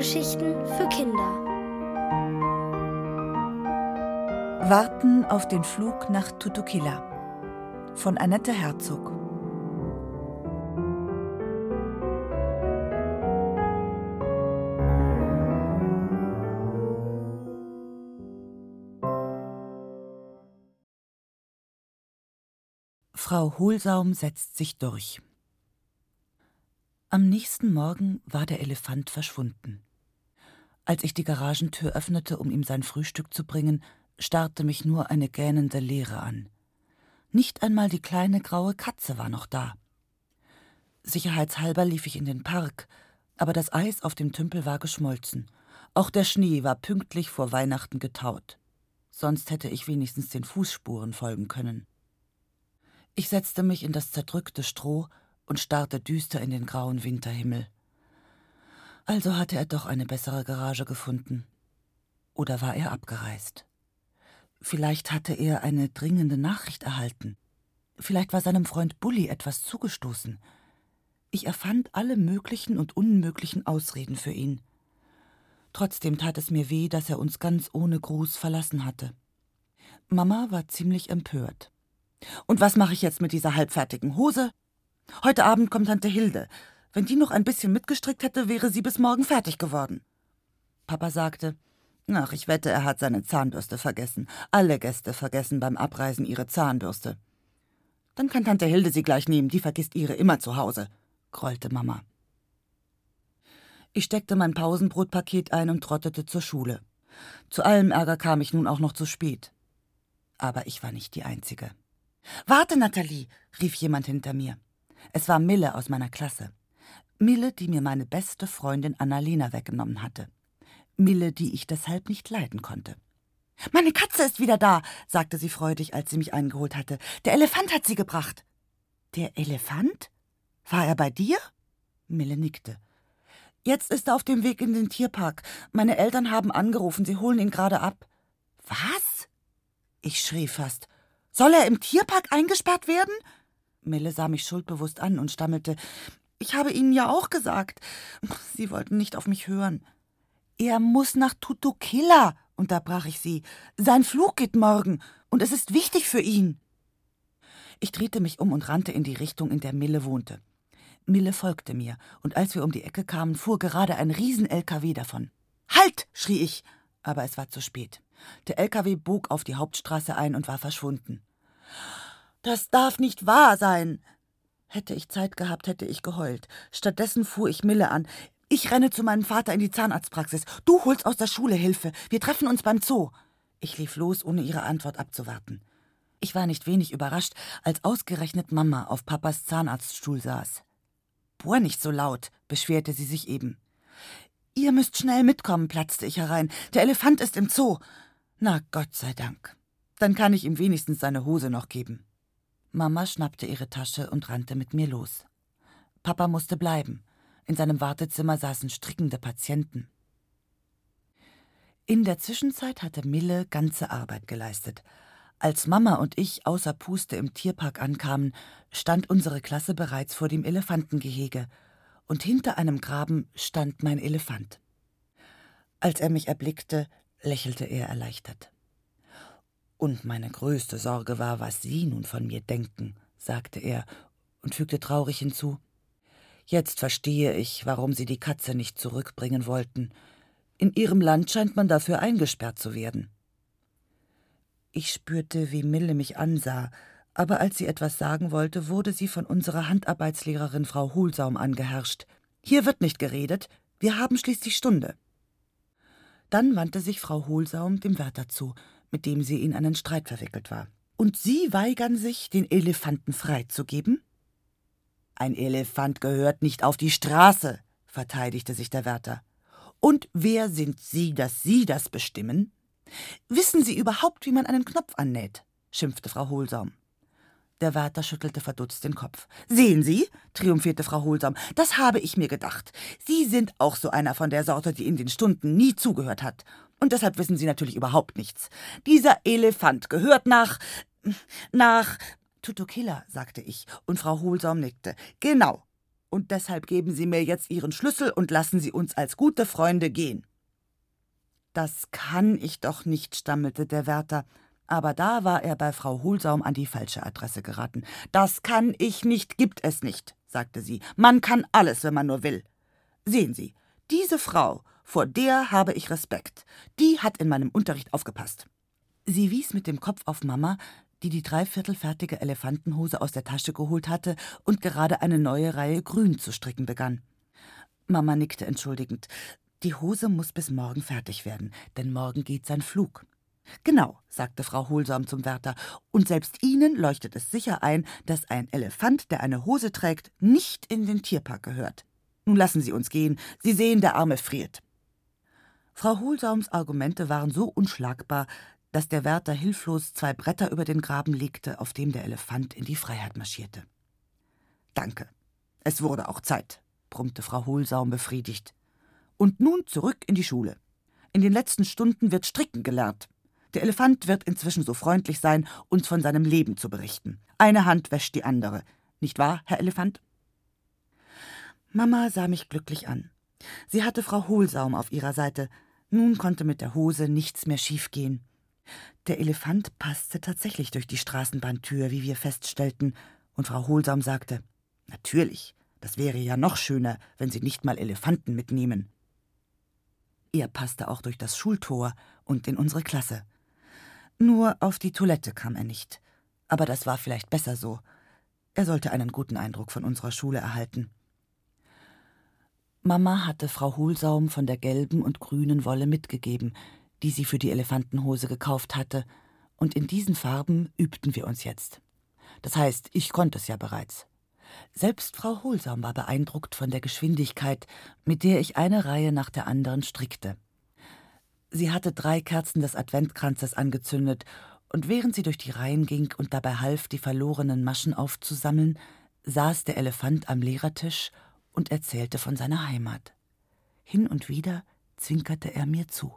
Hörgeschichten für Kinder. Warten auf den Flug nach Tutukila von Annette Herzog. Frau Hohlsaum setzt sich durch. Am nächsten Morgen war der Elefant verschwunden. Als ich die Garagentür öffnete, um ihm sein Frühstück zu bringen, starrte mich nur eine gähnende Leere an. Nicht einmal die kleine graue Katze war noch da. Sicherheitshalber lief ich in den Park, aber das Eis auf dem Tümpel war geschmolzen. Auch der Schnee war pünktlich vor Weihnachten getaut. Sonst hätte ich wenigstens den Fußspuren folgen können. Ich setzte mich in das zerdrückte Stroh und starrte düster in den grauen Winterhimmel. Also hatte er doch eine bessere Garage gefunden. Oder war er abgereist? Vielleicht hatte er eine dringende Nachricht erhalten. Vielleicht war seinem Freund Bully etwas zugestoßen. Ich erfand alle möglichen und unmöglichen Ausreden für ihn. Trotzdem tat es mir weh, dass er uns ganz ohne Gruß verlassen hatte. Mama war ziemlich empört. Und was mache ich jetzt mit dieser halbfertigen Hose? Heute Abend kommt Tante Hilde. Wenn die noch ein bisschen mitgestrickt hätte, wäre sie bis morgen fertig geworden. Papa sagte, Ach, ich wette, er hat seine Zahnbürste vergessen. Alle Gäste vergessen beim Abreisen ihre Zahnbürste. Dann kann Tante Hilde sie gleich nehmen, die vergisst ihre immer zu Hause, grollte Mama. Ich steckte mein Pausenbrotpaket ein und trottete zur Schule. Zu allem Ärger kam ich nun auch noch zu spät. Aber ich war nicht die Einzige. Warte, Nathalie, rief jemand hinter mir. Es war Mille aus meiner Klasse. Mille, die mir meine beste Freundin Annalena weggenommen hatte. Mille, die ich deshalb nicht leiden konnte. Meine Katze ist wieder da, sagte sie freudig, als sie mich eingeholt hatte. Der Elefant hat sie gebracht. Der Elefant? War er bei dir? Mille nickte. Jetzt ist er auf dem Weg in den Tierpark. Meine Eltern haben angerufen, sie holen ihn gerade ab. Was? Ich schrie fast. Soll er im Tierpark eingesperrt werden? Mille sah mich schuldbewusst an und stammelte. Ich habe Ihnen ja auch gesagt. Sie wollten nicht auf mich hören. Er muss nach Tutukilla, unterbrach ich sie. Sein Flug geht morgen, und es ist wichtig für ihn. Ich drehte mich um und rannte in die Richtung, in der Mille wohnte. Mille folgte mir, und als wir um die Ecke kamen, fuhr gerade ein Riesen-LKW davon. Halt! schrie ich, aber es war zu spät. Der LKW bog auf die Hauptstraße ein und war verschwunden. Das darf nicht wahr sein. Hätte ich Zeit gehabt, hätte ich geheult. Stattdessen fuhr ich Mille an. Ich renne zu meinem Vater in die Zahnarztpraxis. Du holst aus der Schule Hilfe. Wir treffen uns beim Zoo. Ich lief los, ohne ihre Antwort abzuwarten. Ich war nicht wenig überrascht, als ausgerechnet Mama auf Papas Zahnarztstuhl saß. Bohr nicht so laut, beschwerte sie sich eben. Ihr müsst schnell mitkommen, platzte ich herein. Der Elefant ist im Zoo. Na Gott sei Dank. Dann kann ich ihm wenigstens seine Hose noch geben. Mama schnappte ihre Tasche und rannte mit mir los. Papa musste bleiben. In seinem Wartezimmer saßen strickende Patienten. In der Zwischenzeit hatte Mille ganze Arbeit geleistet. Als Mama und ich außer Puste im Tierpark ankamen, stand unsere Klasse bereits vor dem Elefantengehege, und hinter einem Graben stand mein Elefant. Als er mich erblickte, lächelte er erleichtert. Und meine größte Sorge war, was Sie nun von mir denken, sagte er und fügte traurig hinzu. Jetzt verstehe ich, warum Sie die Katze nicht zurückbringen wollten. In Ihrem Land scheint man dafür eingesperrt zu werden. Ich spürte, wie Mille mich ansah, aber als sie etwas sagen wollte, wurde sie von unserer Handarbeitslehrerin Frau Hohlsaum angeherrscht. Hier wird nicht geredet, wir haben schließlich Stunde. Dann wandte sich Frau Hohlsaum dem Wärter zu mit dem sie in einen Streit verwickelt war. Und Sie weigern sich, den Elefanten freizugeben? Ein Elefant gehört nicht auf die Straße, verteidigte sich der Wärter. Und wer sind Sie, dass Sie das bestimmen? Wissen Sie überhaupt, wie man einen Knopf annäht? schimpfte Frau Hohlsaum. Der Wärter schüttelte verdutzt den Kopf. Sehen Sie, triumphierte Frau Hohlsam, das habe ich mir gedacht. Sie sind auch so einer von der Sorte, die in den Stunden nie zugehört hat. Und deshalb wissen Sie natürlich überhaupt nichts. Dieser Elefant gehört nach. nach. Tutukilla, sagte ich, und Frau Hohlsam nickte. Genau. Und deshalb geben Sie mir jetzt Ihren Schlüssel und lassen Sie uns als gute Freunde gehen. Das kann ich doch nicht, stammelte der Wärter. Aber da war er bei Frau Hohlsaum an die falsche Adresse geraten. Das kann ich nicht, gibt es nicht, sagte sie. Man kann alles, wenn man nur will. Sehen Sie, diese Frau, vor der habe ich Respekt. Die hat in meinem Unterricht aufgepasst. Sie wies mit dem Kopf auf Mama, die die dreiviertelfertige Elefantenhose aus der Tasche geholt hatte und gerade eine neue Reihe grün zu stricken begann. Mama nickte entschuldigend. Die Hose muss bis morgen fertig werden, denn morgen geht sein Flug. Genau, sagte Frau Hohlsam zum Wärter, und selbst Ihnen leuchtet es sicher ein, dass ein Elefant, der eine Hose trägt, nicht in den Tierpark gehört. Nun lassen Sie uns gehen, Sie sehen, der Arme friert. Frau Hohlsaums Argumente waren so unschlagbar, dass der Wärter hilflos zwei Bretter über den Graben legte, auf dem der Elefant in die Freiheit marschierte. Danke. Es wurde auch Zeit, brummte Frau Hohlsaum befriedigt. Und nun zurück in die Schule. In den letzten Stunden wird Stricken gelernt. Der Elefant wird inzwischen so freundlich sein, uns von seinem Leben zu berichten. Eine Hand wäscht die andere. Nicht wahr, Herr Elefant? Mama sah mich glücklich an. Sie hatte Frau Hohlsaum auf ihrer Seite. Nun konnte mit der Hose nichts mehr schiefgehen. Der Elefant passte tatsächlich durch die Straßenbahntür, wie wir feststellten, und Frau Hohlsam sagte: Natürlich, das wäre ja noch schöner, wenn Sie nicht mal Elefanten mitnehmen. Er passte auch durch das Schultor und in unsere Klasse. Nur auf die Toilette kam er nicht. Aber das war vielleicht besser so. Er sollte einen guten Eindruck von unserer Schule erhalten. Mama hatte Frau Hohlsaum von der gelben und grünen Wolle mitgegeben, die sie für die Elefantenhose gekauft hatte, und in diesen Farben übten wir uns jetzt. Das heißt, ich konnte es ja bereits. Selbst Frau Hohlsam war beeindruckt von der Geschwindigkeit, mit der ich eine Reihe nach der anderen strickte. Sie hatte drei Kerzen des Adventkranzes angezündet, und während sie durch die Reihen ging und dabei half, die verlorenen Maschen aufzusammeln, saß der Elefant am Lehrertisch und erzählte von seiner Heimat. Hin und wieder zwinkerte er mir zu.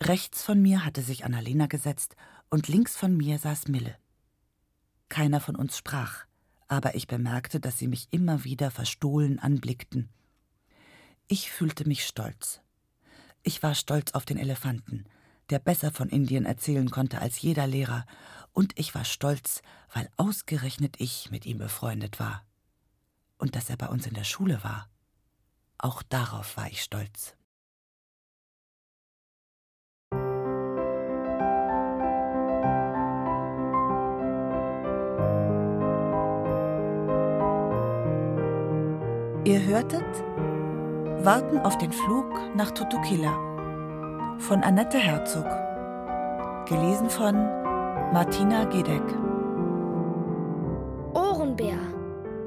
Rechts von mir hatte sich Annalena gesetzt und links von mir saß Mille. Keiner von uns sprach, aber ich bemerkte, dass sie mich immer wieder verstohlen anblickten. Ich fühlte mich stolz. Ich war stolz auf den Elefanten, der besser von Indien erzählen konnte als jeder Lehrer, und ich war stolz, weil ausgerechnet ich mit ihm befreundet war. Und dass er bei uns in der Schule war. Auch darauf war ich stolz. Ihr hörtet Warten auf den Flug nach Tutukila von Annette Herzog. Gelesen von Martina Gedeck. Ohrenbär.